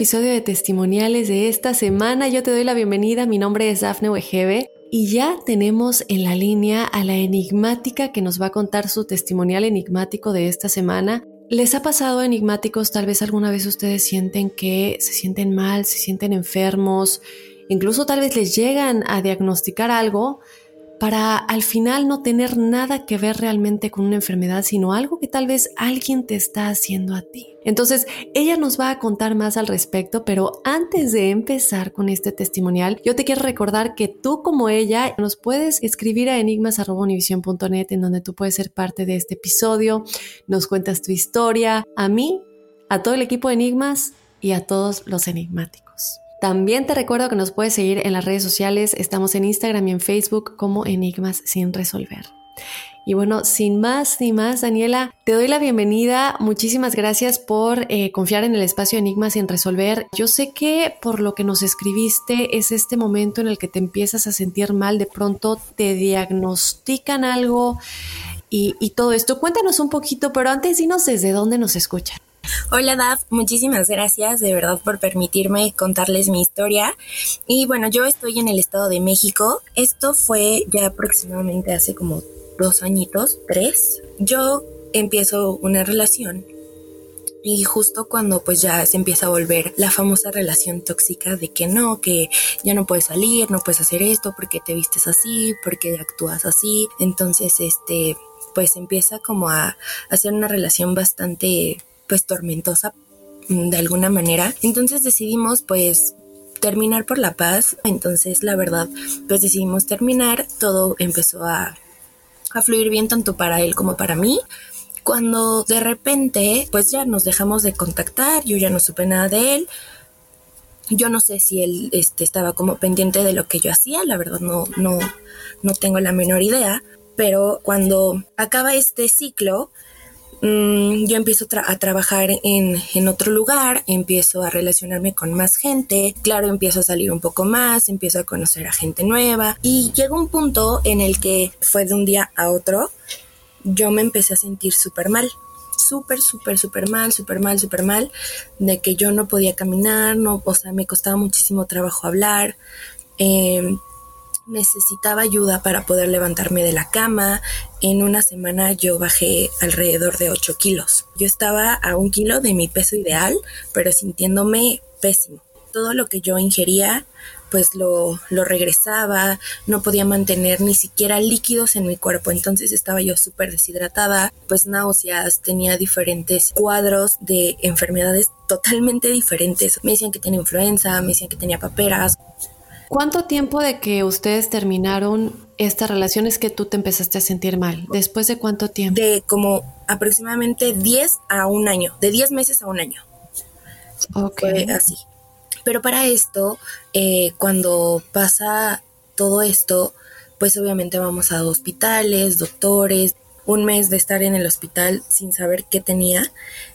Episodio de testimoniales de esta semana. Yo te doy la bienvenida. Mi nombre es Dafne Wegebe. Y ya tenemos en la línea a la enigmática que nos va a contar su testimonial enigmático de esta semana. ¿Les ha pasado enigmáticos? Tal vez alguna vez ustedes sienten que se sienten mal, se sienten enfermos, incluso tal vez les llegan a diagnosticar algo para al final no tener nada que ver realmente con una enfermedad, sino algo que tal vez alguien te está haciendo a ti. Entonces, ella nos va a contar más al respecto, pero antes de empezar con este testimonial, yo te quiero recordar que tú como ella nos puedes escribir a enigmas.univision.net en donde tú puedes ser parte de este episodio, nos cuentas tu historia, a mí, a todo el equipo de Enigmas y a todos los enigmáticos. También te recuerdo que nos puedes seguir en las redes sociales, estamos en Instagram y en Facebook como Enigmas sin resolver. Y bueno, sin más ni más, Daniela, te doy la bienvenida. Muchísimas gracias por eh, confiar en el espacio Enigmas sin resolver. Yo sé que por lo que nos escribiste es este momento en el que te empiezas a sentir mal, de pronto te diagnostican algo y, y todo esto. Cuéntanos un poquito, pero antes dinos desde dónde nos escuchan. Hola Daf, muchísimas gracias de verdad por permitirme contarles mi historia. Y bueno, yo estoy en el Estado de México. Esto fue ya aproximadamente hace como dos añitos, tres. Yo empiezo una relación y justo cuando pues ya se empieza a volver la famosa relación tóxica de que no, que ya no puedes salir, no puedes hacer esto porque te vistes así, porque actúas así. Entonces, este, pues empieza como a hacer una relación bastante pues tormentosa mm, de alguna manera. Entonces decidimos pues terminar por la paz. Entonces la verdad pues decidimos terminar. Todo empezó a, a fluir bien tanto para él como para mí. Cuando de repente pues ya nos dejamos de contactar, yo ya no supe nada de él. Yo no sé si él este, estaba como pendiente de lo que yo hacía, la verdad no, no, no tengo la menor idea, pero cuando acaba este ciclo, Mm, yo empiezo a trabajar en, en, otro lugar, empiezo a relacionarme con más gente, claro, empiezo a salir un poco más, empiezo a conocer a gente nueva y llega un punto en el que fue de un día a otro, yo me empecé a sentir súper mal, súper, súper, súper mal, súper mal, súper mal, de que yo no podía caminar, no, o sea, me costaba muchísimo trabajo hablar. Eh, necesitaba ayuda para poder levantarme de la cama. En una semana yo bajé alrededor de 8 kilos. Yo estaba a un kilo de mi peso ideal, pero sintiéndome pésimo. Todo lo que yo ingería pues lo, lo regresaba, no podía mantener ni siquiera líquidos en mi cuerpo, entonces estaba yo súper deshidratada, pues náuseas, tenía diferentes cuadros de enfermedades totalmente diferentes. Me decían que tenía influenza, me decían que tenía paperas. ¿Cuánto tiempo de que ustedes terminaron esta relación es que tú te empezaste a sentir mal? ¿Después de cuánto tiempo? De como aproximadamente 10 a un año, de 10 meses a un año. Ok. Fue así. Pero para esto, eh, cuando pasa todo esto, pues obviamente vamos a hospitales, doctores, un mes de estar en el hospital sin saber qué tenía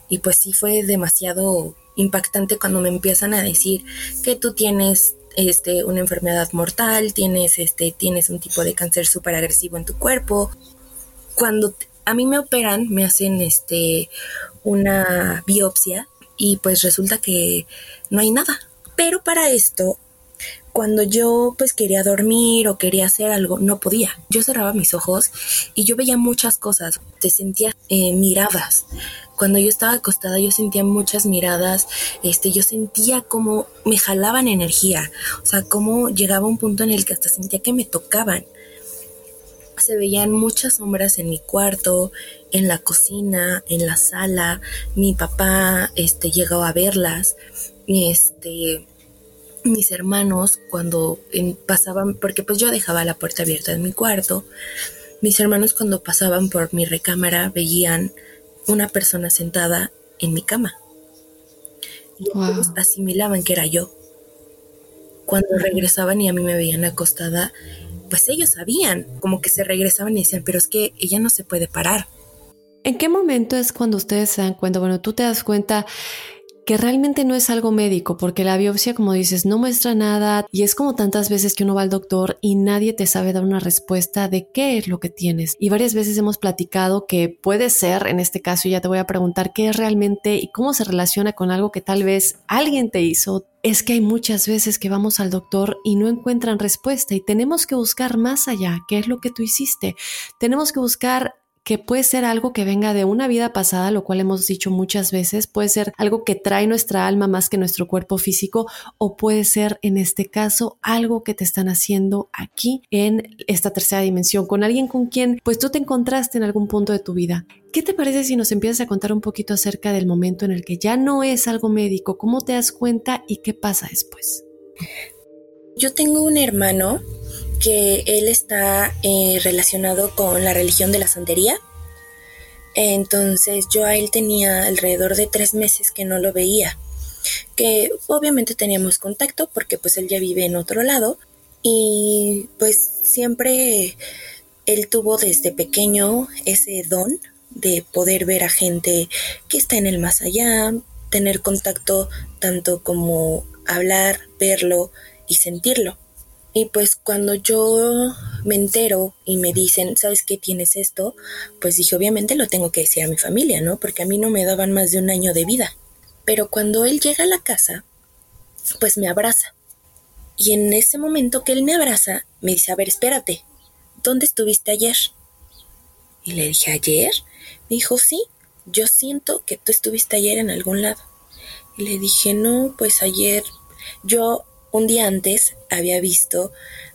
y pues sí fue demasiado impactante cuando me empiezan a decir que tú tienes este una enfermedad mortal, tienes este tienes un tipo de cáncer súper agresivo en tu cuerpo. Cuando a mí me operan, me hacen este una biopsia y pues resulta que no hay nada. Pero para esto, cuando yo pues quería dormir o quería hacer algo, no podía. Yo cerraba mis ojos y yo veía muchas cosas, te sentía eh, miradas. Cuando yo estaba acostada yo sentía muchas miradas, este, yo sentía como me jalaban energía, o sea, como llegaba un punto en el que hasta sentía que me tocaban. Se veían muchas sombras en mi cuarto, en la cocina, en la sala. Mi papá, este, llegó a verlas este, mis hermanos cuando pasaban, porque pues yo dejaba la puerta abierta en mi cuarto, mis hermanos cuando pasaban por mi recámara veían una persona sentada en mi cama. Y ellos asimilaban que era yo. Cuando regresaban y a mí me veían acostada, pues ellos sabían, como que se regresaban y decían, pero es que ella no se puede parar. ¿En qué momento es cuando ustedes se dan cuenta? Bueno, tú te das cuenta que realmente no es algo médico, porque la biopsia, como dices, no muestra nada y es como tantas veces que uno va al doctor y nadie te sabe dar una respuesta de qué es lo que tienes. Y varias veces hemos platicado que puede ser, en este caso ya te voy a preguntar qué es realmente y cómo se relaciona con algo que tal vez alguien te hizo. Es que hay muchas veces que vamos al doctor y no encuentran respuesta y tenemos que buscar más allá, qué es lo que tú hiciste. Tenemos que buscar que puede ser algo que venga de una vida pasada, lo cual hemos dicho muchas veces, puede ser algo que trae nuestra alma más que nuestro cuerpo físico, o puede ser en este caso algo que te están haciendo aquí en esta tercera dimensión, con alguien con quien pues tú te encontraste en algún punto de tu vida. ¿Qué te parece si nos empiezas a contar un poquito acerca del momento en el que ya no es algo médico? ¿Cómo te das cuenta y qué pasa después? Yo tengo un hermano que él está eh, relacionado con la religión de la santería. Entonces yo a él tenía alrededor de tres meses que no lo veía, que obviamente teníamos contacto porque pues él ya vive en otro lado y pues siempre él tuvo desde pequeño ese don de poder ver a gente que está en el más allá, tener contacto tanto como hablar, verlo y sentirlo. Y pues cuando yo me entero y me dicen, ¿sabes qué tienes esto? Pues dije, obviamente lo tengo que decir a mi familia, ¿no? Porque a mí no me daban más de un año de vida. Pero cuando él llega a la casa, pues me abraza. Y en ese momento que él me abraza, me dice, a ver, espérate, ¿dónde estuviste ayer? Y le dije, ¿ayer? Me dijo, sí, yo siento que tú estuviste ayer en algún lado. Y le dije, no, pues ayer yo un día antes había visto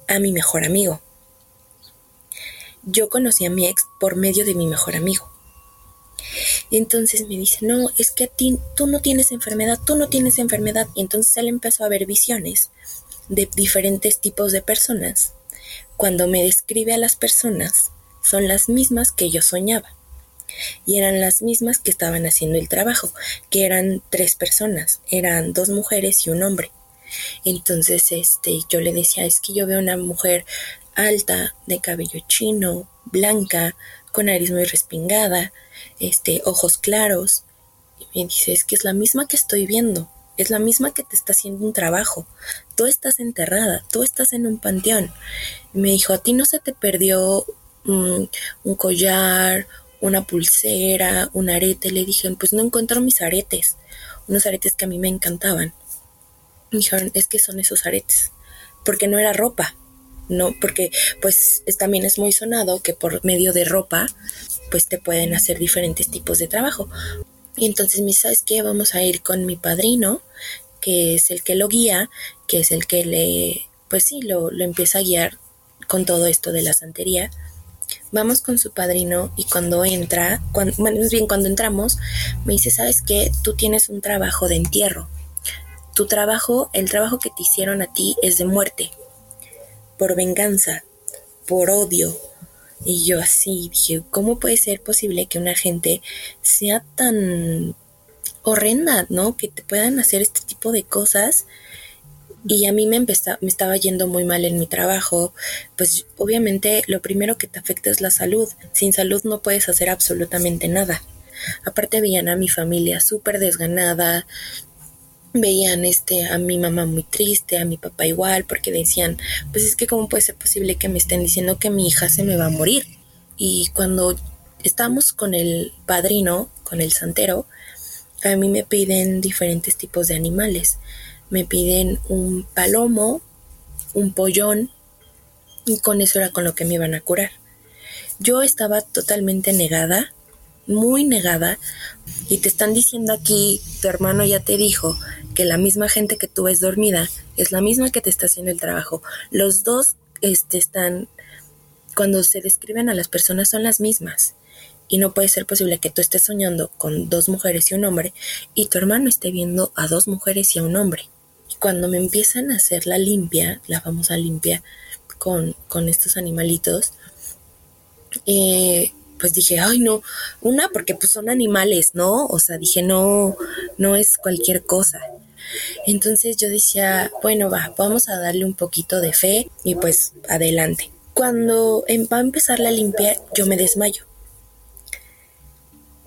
a mi mejor amigo. Yo conocí a mi ex por medio de mi mejor amigo. Y entonces me dice, no, es que a ti, tú no tienes enfermedad, tú no tienes enfermedad. Y entonces él empezó a ver visiones de diferentes tipos de personas. Cuando me describe a las personas, son las mismas que yo soñaba. Y eran las mismas que estaban haciendo el trabajo, que eran tres personas, eran dos mujeres y un hombre. Entonces, este, yo le decía, es que yo veo una mujer alta, de cabello chino, blanca, con nariz muy respingada, este, ojos claros. Y me dice, es que es la misma que estoy viendo, es la misma que te está haciendo un trabajo. Tú estás enterrada, tú estás en un panteón. Me dijo, a ti no se te perdió un collar, una pulsera, un arete. Le dije, pues no encuentro mis aretes, unos aretes que a mí me encantaban dijeron, es que son esos aretes, porque no era ropa, no, porque pues también es muy sonado que por medio de ropa, pues te pueden hacer diferentes tipos de trabajo. Y entonces me ¿sabes qué? Vamos a ir con mi padrino, que es el que lo guía, que es el que le pues sí, lo, lo empieza a guiar con todo esto de la santería. Vamos con su padrino y cuando entra, cuando, bueno, bien, cuando entramos, me dice, ¿sabes qué? Tú tienes un trabajo de entierro. Tu trabajo, el trabajo que te hicieron a ti es de muerte, por venganza, por odio. Y yo así dije, ¿cómo puede ser posible que una gente sea tan horrenda, ¿no? Que te puedan hacer este tipo de cosas. Y a mí me, me estaba yendo muy mal en mi trabajo. Pues obviamente lo primero que te afecta es la salud. Sin salud no puedes hacer absolutamente nada. Aparte veían a mi familia súper desganada, veían este a mi mamá muy triste, a mi papá igual, porque decían, pues es que cómo puede ser posible que me estén diciendo que mi hija se me va a morir. Y cuando estamos con el padrino, con el santero, a mí me piden diferentes tipos de animales. Me piden un palomo, un pollón, y con eso era con lo que me iban a curar. Yo estaba totalmente negada, muy negada, y te están diciendo aquí, tu hermano ya te dijo, que la misma gente que tú ves dormida es la misma que te está haciendo el trabajo. Los dos este, están, cuando se describen a las personas son las mismas. Y no puede ser posible que tú estés soñando con dos mujeres y un hombre y tu hermano esté viendo a dos mujeres y a un hombre. Y cuando me empiezan a hacer la limpia, la famosa limpia con, con estos animalitos, eh, pues dije, ay no, una porque pues son animales, ¿no? O sea, dije, no, no es cualquier cosa. Entonces yo decía, bueno, va, vamos a darle un poquito de fe y pues adelante. Cuando em, va a empezar la limpia, yo me desmayo.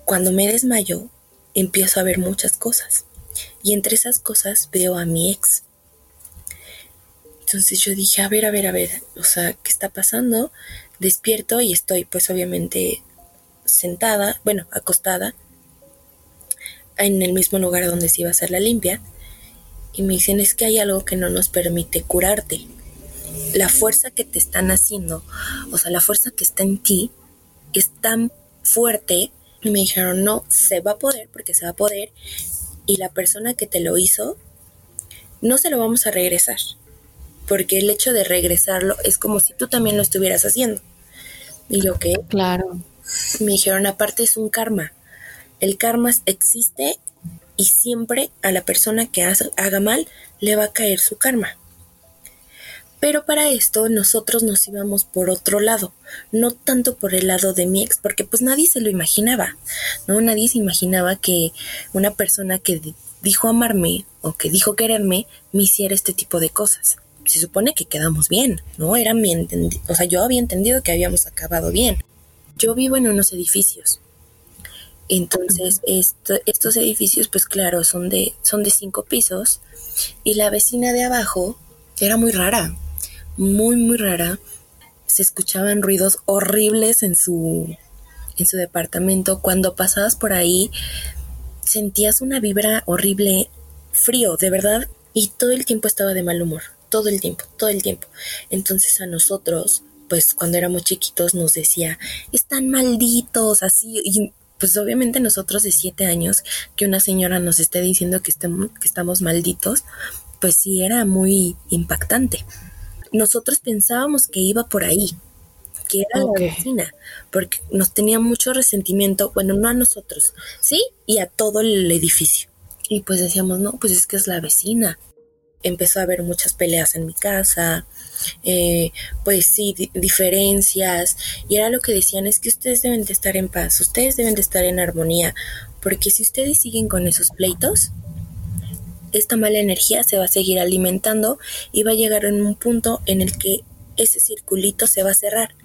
Cuando me desmayo, empiezo a ver muchas cosas. Y entre esas cosas veo a mi ex. Entonces yo dije, a ver, a ver, a ver, o sea, ¿qué está pasando? Despierto y estoy pues obviamente sentada, bueno, acostada, en el mismo lugar donde se iba a hacer la limpia. Y me dicen, es que hay algo que no nos permite curarte. La fuerza que te están haciendo, o sea, la fuerza que está en ti, es tan fuerte. Y me dijeron, no, se va a poder porque se va a poder. Y la persona que te lo hizo, no se lo vamos a regresar porque el hecho de regresarlo es como si tú también lo estuvieras haciendo. Y yo, ¿qué? Claro. Me dijeron, aparte es un karma. El karma existe y siempre a la persona que haga mal le va a caer su karma. Pero para esto nosotros nos íbamos por otro lado, no tanto por el lado de mi ex, porque pues nadie se lo imaginaba, ¿no? Nadie se imaginaba que una persona que dijo amarme o que dijo quererme me hiciera este tipo de cosas se supone que quedamos bien, ¿no? Era mi entendido, o sea, yo había entendido que habíamos acabado bien. Yo vivo en unos edificios. Entonces, estos edificios, pues claro, son de, son de cinco pisos. Y la vecina de abajo era muy rara, muy, muy rara. Se escuchaban ruidos horribles en su, en su departamento. Cuando pasabas por ahí, sentías una vibra horrible, frío, de verdad. Y todo el tiempo estaba de mal humor todo el tiempo, todo el tiempo. Entonces a nosotros, pues cuando éramos chiquitos nos decía, están malditos, así, y pues obviamente nosotros de siete años, que una señora nos esté diciendo que, estemos, que estamos malditos, pues sí era muy impactante. Nosotros pensábamos que iba por ahí, que era la vecina, porque nos tenía mucho resentimiento, bueno, no a nosotros, sí, y a todo el edificio. Y pues decíamos, no, pues es que es la vecina empezó a haber muchas peleas en mi casa, eh, pues sí, diferencias, y era lo que decían, es que ustedes deben de estar en paz, ustedes deben de estar en armonía, porque si ustedes siguen con esos pleitos, esta mala energía se va a seguir alimentando y va a llegar en un punto en el que ese circulito se va a cerrar.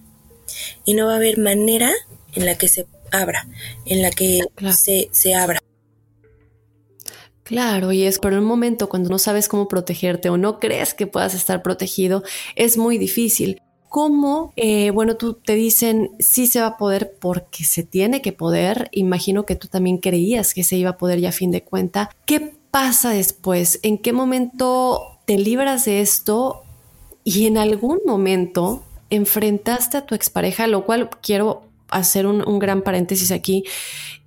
Y no va a haber manera en la que se abra, en la que se, se abra. Claro, y es por un momento cuando no sabes cómo protegerte o no crees que puedas estar protegido, es muy difícil. ¿Cómo? Eh, bueno, tú te dicen sí se va a poder porque se tiene que poder. Imagino que tú también creías que se iba a poder ya a fin de cuenta. ¿Qué pasa después? ¿En qué momento te libras de esto? Y en algún momento enfrentaste a tu expareja, lo cual quiero hacer un, gran paréntesis aquí,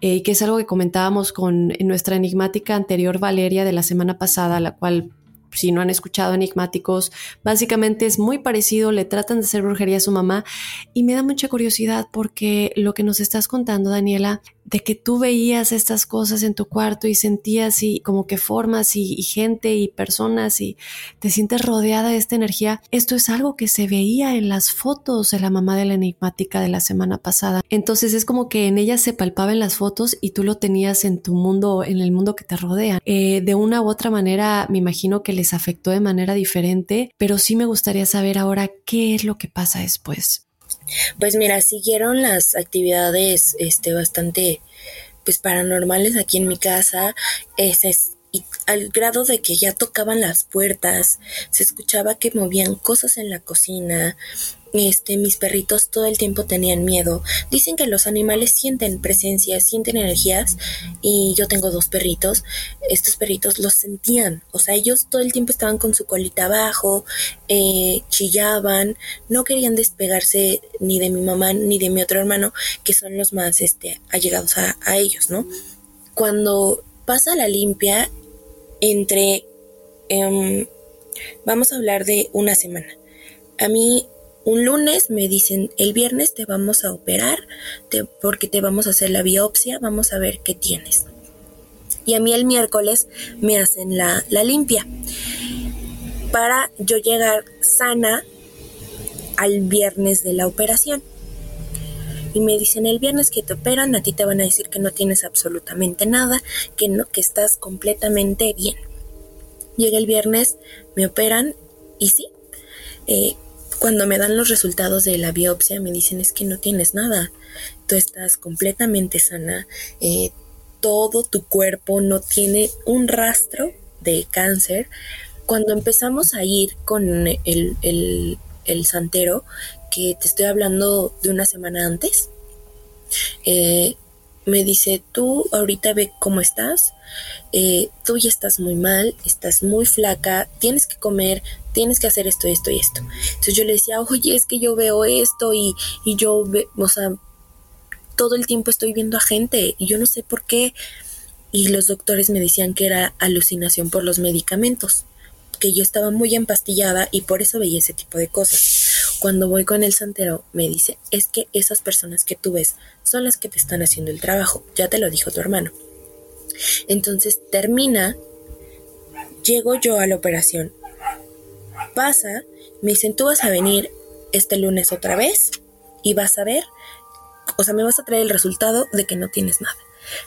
eh, que es algo que comentábamos con nuestra enigmática anterior Valeria de la semana pasada, la cual si no han escuchado enigmáticos, básicamente es muy parecido, le tratan de hacer brujería a su mamá y me da mucha curiosidad porque lo que nos estás contando, Daniela, de que tú veías estas cosas en tu cuarto y sentías y como que formas y, gente y personas y te sientes rodeada de esta energía, esto es algo que se veía en las fotos de la mamá de la enigmática de la semana pasada. Entonces es como que en ella se palpaba en las fotos y tú lo tenías en tu mundo, en el mundo que te rodea. Eh, de una u otra manera, me imagino que les afectó de manera diferente, pero sí me gustaría saber ahora qué es lo que pasa después. Pues mira, siguieron las actividades este, bastante pues paranormales aquí en mi casa. Es, es, y al grado de que ya tocaban las puertas, se escuchaba que movían cosas en la cocina, este, mis perritos todo el tiempo tenían miedo. Dicen que los animales sienten presencia, sienten energías y yo tengo dos perritos. Estos perritos los sentían, o sea, ellos todo el tiempo estaban con su colita abajo, eh, chillaban, no querían despegarse ni de mi mamá ni de mi otro hermano, que son los más este, allegados a, a ellos, ¿no? Cuando pasa la limpia entre... Em, vamos a hablar de una semana. A mí un lunes me dicen, el viernes te vamos a operar porque te vamos a hacer la biopsia, vamos a ver qué tienes. Y a mí el miércoles me hacen la, la limpia para yo llegar sana al viernes de la operación. Y me dicen el viernes que te operan, a ti te van a decir que no tienes absolutamente nada, que no, que estás completamente bien. Llega el viernes, me operan y sí, eh, cuando me dan los resultados de la biopsia me dicen es que no tienes nada, tú estás completamente sana, eh, todo tu cuerpo no tiene un rastro de cáncer. Cuando empezamos a ir con el, el, santero, que te estoy hablando de una semana antes, eh, me dice, tú ahorita ve cómo estás, eh, tú ya estás muy mal, estás muy flaca, tienes que comer, tienes que hacer esto, esto y esto. Entonces yo le decía, oye, es que yo veo esto y, y yo, ve, o sea, todo el tiempo estoy viendo a gente y yo no sé por qué. Y los doctores me decían que era alucinación por los medicamentos, que yo estaba muy empastillada y por eso veía ese tipo de cosas. Cuando voy con el santero, me dice, es que esas personas que tú ves son las que te están haciendo el trabajo, ya te lo dijo tu hermano. Entonces termina, llego yo a la operación, pasa, me dicen, tú vas a venir este lunes otra vez y vas a ver, o sea, me vas a traer el resultado de que no tienes nada.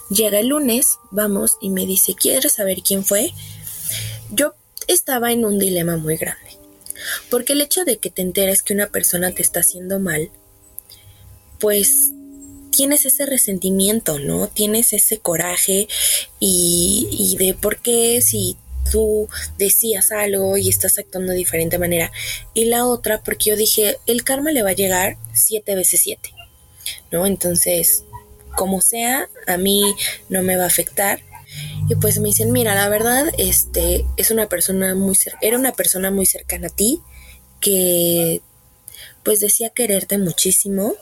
Llega el lunes, vamos, y me dice, ¿quieres saber quién fue? Yo estaba en un dilema muy grande, porque el hecho de que te enteres que una persona te está haciendo mal, pues tienes ese resentimiento, ¿no? Tienes ese coraje y, de por qué si tú decías algo y estás actuando de diferente manera. Y la otra, porque yo dije, el karma le va a llegar siete veces siete, ¿no? Entonces, como sea, a mí no me va a afectar. Y pues me dicen, mira, la verdad, este, es una persona muy, era una persona muy cercana a ti, que pues decía quererte muchísimo.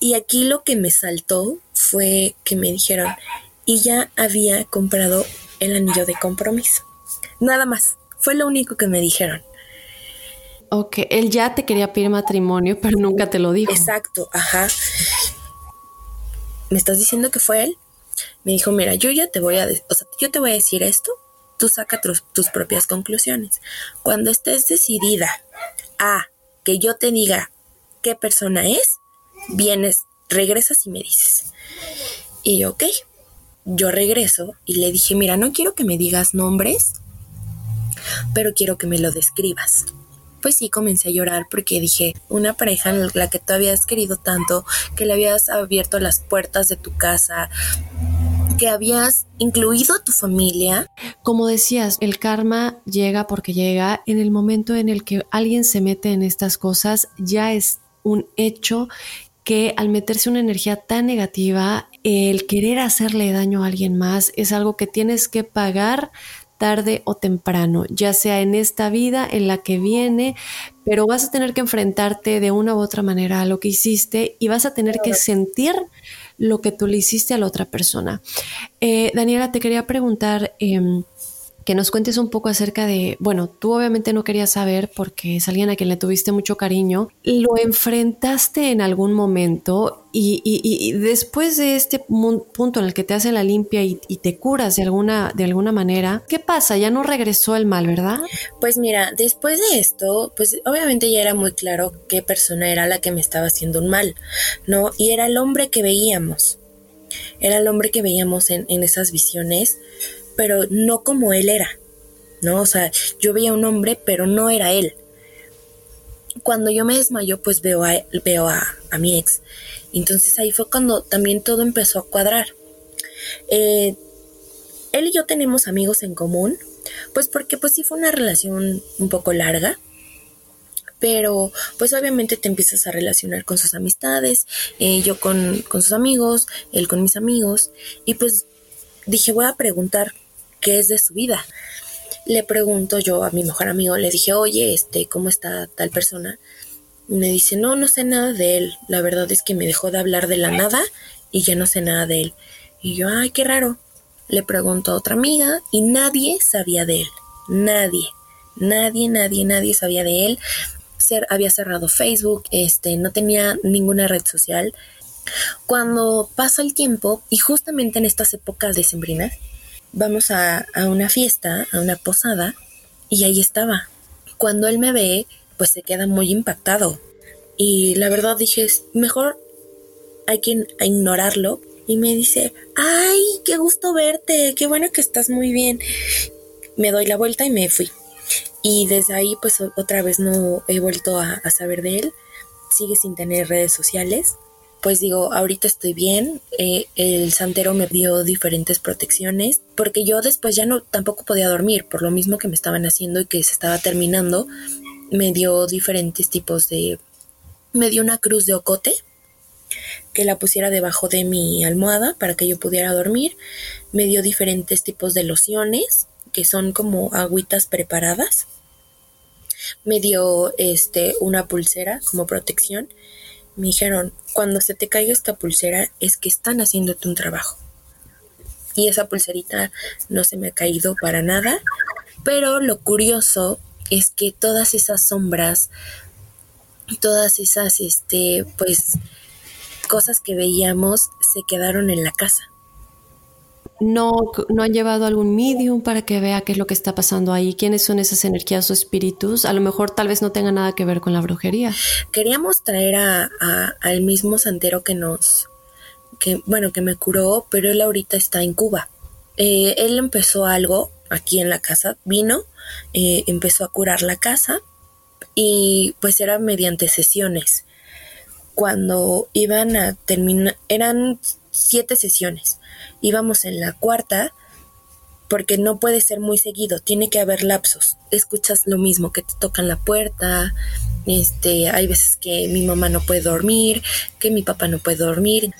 Y aquí lo que me saltó fue que me dijeron, y ya había comprado el anillo de compromiso. Nada más, fue lo único que me dijeron. Ok, él ya te quería pedir matrimonio, pero nunca te lo dijo. Exacto, ajá. ¿Me estás diciendo que fue él? Me dijo, mira, yo ya te voy a, o sea, yo te voy a decir esto, tú saca tus propias conclusiones. Cuando estés decidida a que yo te diga qué persona es, vienes, regresas y me dices. Y yo, ok, yo regreso y le dije, mira, no quiero que me digas nombres, pero quiero que me lo describas. Pues sí, comencé a llorar porque dije, una pareja en la que tú habías querido tanto, que le habías abierto las puertas de tu casa, que habías incluido a tu familia. Como decías, el karma llega porque llega en el momento en el que alguien se mete en estas cosas, ya es un hecho que al meterse una energía tan negativa, el querer hacerle daño a alguien más es algo que tienes que pagar tarde o temprano, ya sea en esta vida, en la que viene, pero vas a tener que enfrentarte de una u otra manera a lo que hiciste y vas a tener que sentir lo que tú le hiciste a la otra persona. Eh, Daniela, te quería preguntar, em, que nos cuentes un poco acerca de, bueno, tú obviamente no querías saber porque es alguien a quien le tuviste mucho cariño, ¿lo enfrentaste en algún momento y, después de este punto en el que te hacen la limpia y, te curas de alguna, de alguna manera, ¿qué pasa? Ya no regresó el mal, ¿verdad? Pues mira, después de esto, pues obviamente ya era muy claro qué persona era la que me estaba haciendo un mal, ¿no? Y era el hombre que veíamos. Era el hombre que veíamos en, en esas visiones, pero no como él era, ¿no? O sea, yo veía un hombre, pero no era él. Cuando yo me desmayo, pues veo a, veo a, a mi ex entonces ahí fue cuando también todo empezó a cuadrar. Eh, él y yo tenemos amigos en común, pues porque pues sí fue una relación un poco larga, pero pues obviamente te empiezas a relacionar con sus amistades, eh, yo con, con sus amigos, él con mis amigos, y pues dije voy a preguntar qué es de su vida. Le pregunto yo a mi mejor amigo, le dije, oye, este, ¿cómo está tal persona? me dice, no, no sé nada de él. La verdad es que me dejó de hablar de la nada y ya no sé nada de él. Y yo, ay, qué raro. Le pregunto a otra amiga y nadie sabía de él. Nadie. Nadie, nadie, nadie sabía de él. Ser, había cerrado Facebook, este, no tenía ninguna red social. Cuando pasa el tiempo, y justamente en estas épocas de sembrina, vamos a, a una fiesta, a una posada, y ahí estaba. Cuando él me ve, pues se queda muy impactado. Y la verdad dije, mejor hay que ignorarlo. Y me dice, ay, qué gusto verte, qué bueno que estás muy bien. Me doy la vuelta y me fui. Y desde ahí pues otra vez no he vuelto a, saber de él. Sigue sin tener redes sociales. Pues digo, ahorita estoy bien. Eh, el santero me dio diferentes protecciones porque yo después ya no tampoco podía dormir por lo mismo que me estaban haciendo y que se estaba terminando me dio diferentes tipos de... Me dio una cruz de ocote que la pusiera debajo de mi almohada para que yo pudiera dormir. Me dio diferentes tipos de lociones que son como agüitas preparadas. Me dio este una pulsera como protección. Me dijeron, cuando se te caiga esta pulsera es que están haciéndote un trabajo. Y esa pulserita no se me ha caído para nada. Pero lo curioso es que todas esas sombras, todas esas, este, pues, cosas que veíamos se quedaron en la casa. No, no han llevado algún medium para que vea qué es lo que está pasando ahí, quiénes son esas energías o espíritus. A lo mejor tal vez no tenga nada que ver con la brujería. Queríamos traer a, al mismo santero que nos, que bueno, que me curó, pero él ahorita está en Cuba. Eh, él empezó algo aquí en la casa, vino, eh, empezó a curar la casa y pues era mediante sesiones. Cuando iban a terminar, eran siete sesiones, íbamos en la cuarta porque no puede ser muy seguido, tiene que haber lapsos. Escuchas lo mismo, que te tocan la puerta, este, hay veces que mi mamá no puede dormir, que mi papá no puede dormir.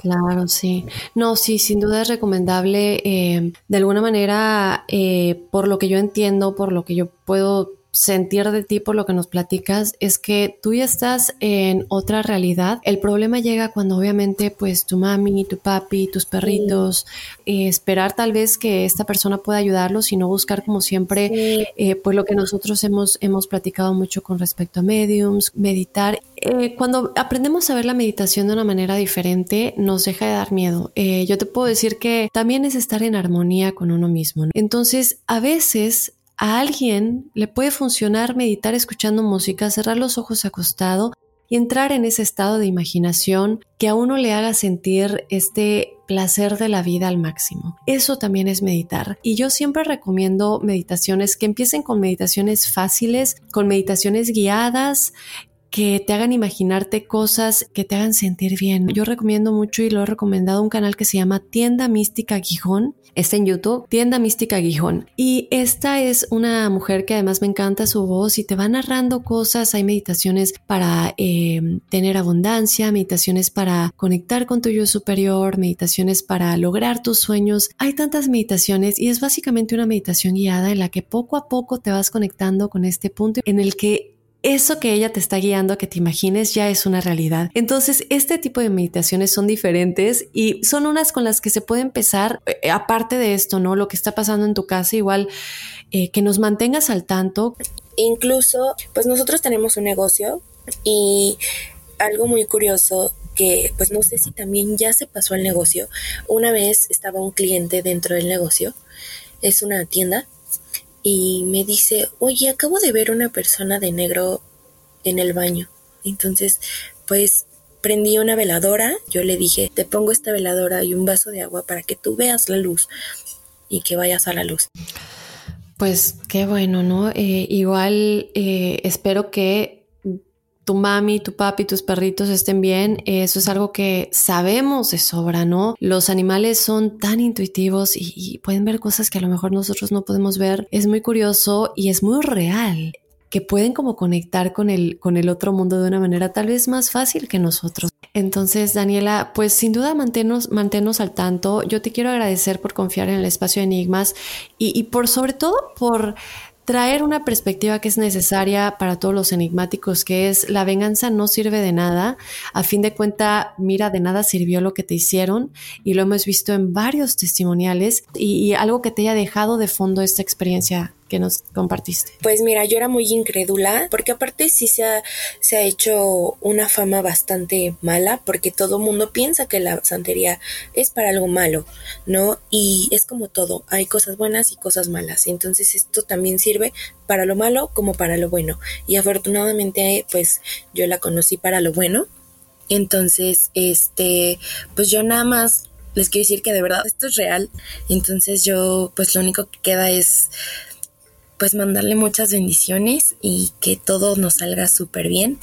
Claro, sí. No, sí, sin duda es recomendable. Eh, de alguna manera, eh, por lo que yo entiendo, por lo que yo puedo sentir de ti por lo que nos platicas es que tú ya estás en otra realidad. El problema llega cuando obviamente pues tu mami, tu papi, tus perritos, eh, esperar tal vez que esta persona pueda ayudarlos y no buscar como siempre eh, pues lo que nosotros hemos, hemos platicado mucho con respecto a mediums, meditar. Eh, cuando aprendemos a ver la meditación de una manera diferente nos deja de dar miedo. yo te puedo decir que también es estar en armonía con uno mismo. Entonces a veces a alguien le puede funcionar meditar escuchando música, cerrar los ojos acostado y entrar en ese estado de imaginación que a uno le haga sentir este placer de la vida al máximo. Eso también es meditar. Y yo siempre recomiendo meditaciones que empiecen con meditaciones fáciles, con meditaciones guiadas, que te hagan imaginarte cosas que te hagan sentir bien. Yo recomiendo mucho y lo he recomendado un canal que se llama Tienda Mística Gijón. Está en YouTube, Tienda Mística Gijón. Y esta es una mujer que además me encanta su voz y te va narrando cosas. Hay meditaciones para eh, tener abundancia, meditaciones para conectar con tu yo superior, meditaciones para lograr tus sueños. Hay tantas meditaciones y es básicamente una meditación guiada en la que poco a poco te vas conectando con este punto en el que eso que ella te está guiando a que te imagines ya es una realidad. Entonces, este tipo de meditaciones son diferentes y son unas con las que se puede empezar, eh, aparte de esto, ¿no? Lo que está pasando en tu casa, igual eh, que nos mantengas al tanto. Incluso, pues nosotros tenemos un negocio y algo muy curioso que pues no sé si también ya se pasó al negocio. Una vez estaba un cliente dentro del negocio, es una tienda, y me dice, oye, acabo de ver una persona de negro en el baño. Entonces, pues prendí una veladora, yo le dije, te pongo esta veladora y un vaso de agua para que tú veas la luz y que vayas a la luz. Pues qué bueno, ¿no? Eh, igual eh, espero que tu mami, tu papi, tus perritos estén bien, eso es algo que sabemos de sobra, ¿no? Los animales son tan intuitivos y, pueden ver cosas que a lo mejor nosotros no podemos ver. Es muy curioso y es muy real que pueden como conectar con el, con el otro mundo de una manera tal vez más fácil que nosotros. Entonces, Daniela, pues sin duda manténnos, manténnos al tanto. Yo te quiero agradecer por confiar en el espacio de Enigmas y, y por sobre todo por traer una perspectiva que es necesaria para todos los enigmáticos, que es la venganza no sirve de nada. A fin de cuenta, mira, de nada sirvió lo que te hicieron y lo hemos visto en varios testimoniales y, y algo que te haya dejado de fondo esta experiencia nos compartiste? Pues mira, yo era muy incrédula, porque aparte sí se ha, se ha hecho una fama bastante mala, porque todo mundo piensa que la santería es para algo malo, ¿no? Y es como todo, hay cosas buenas y cosas malas, entonces esto también sirve para lo malo como para lo bueno. Y afortunadamente, pues yo la conocí para lo bueno. Entonces, este, pues yo nada más les quiero decir que de verdad esto es real. Entonces yo, pues lo único que queda es pues mandarle muchas bendiciones y que todo nos salga súper bien.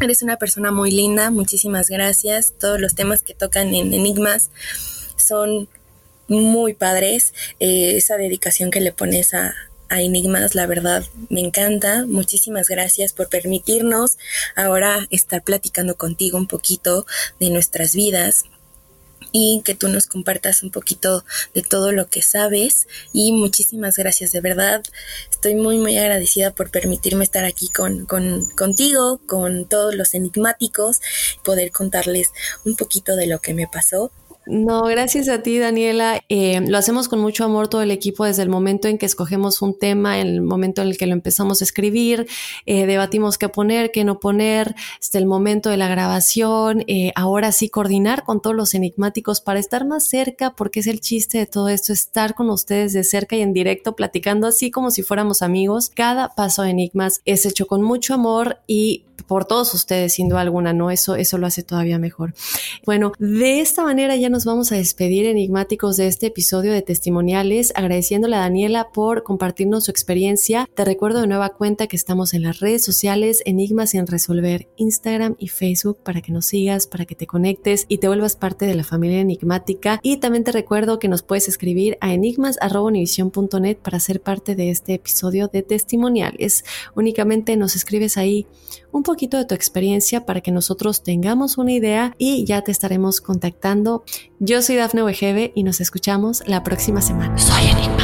Eres una persona muy linda, muchísimas gracias. Todos los temas que tocan en Enigmas son muy padres. Eh, esa dedicación que le pones a, a Enigmas, la verdad, me encanta. Muchísimas gracias por permitirnos ahora estar platicando contigo un poquito de nuestras vidas y que tú nos compartas un poquito de todo lo que sabes y muchísimas gracias de verdad. Estoy muy muy agradecida por permitirme estar aquí con, con contigo, con todos los enigmáticos, poder contarles un poquito de lo que me pasó no, gracias a ti, Daniela. Eh, lo hacemos con mucho amor todo el equipo desde el momento en que escogemos un tema, el momento en el que lo empezamos a escribir, eh, debatimos qué poner, qué no poner, hasta el momento de la grabación. Eh, ahora sí, coordinar con todos los enigmáticos para estar más cerca, porque es el chiste de todo esto, estar con ustedes de cerca y en directo, platicando así como si fuéramos amigos. Cada paso de enigmas es hecho con mucho amor y por todos ustedes, sin duda alguna, ¿no? Eso, eso lo hace todavía mejor. Bueno, de esta manera ya nos vamos a despedir enigmáticos de este episodio de testimoniales, agradeciéndole a Daniela por compartirnos su experiencia. Te recuerdo de nueva cuenta que estamos en las redes sociales Enigmas sin resolver, Instagram y Facebook para que nos sigas, para que te conectes y te vuelvas parte de la familia enigmática. Y también te recuerdo que nos puedes escribir a enigmas.univision.net para ser parte de este episodio de testimoniales. Únicamente nos escribes ahí un poquito de tu experiencia para que nosotros tengamos una idea y ya te estaremos contactando. Yo soy Dafne Wegebe y nos escuchamos la próxima semana. Soy enigmático.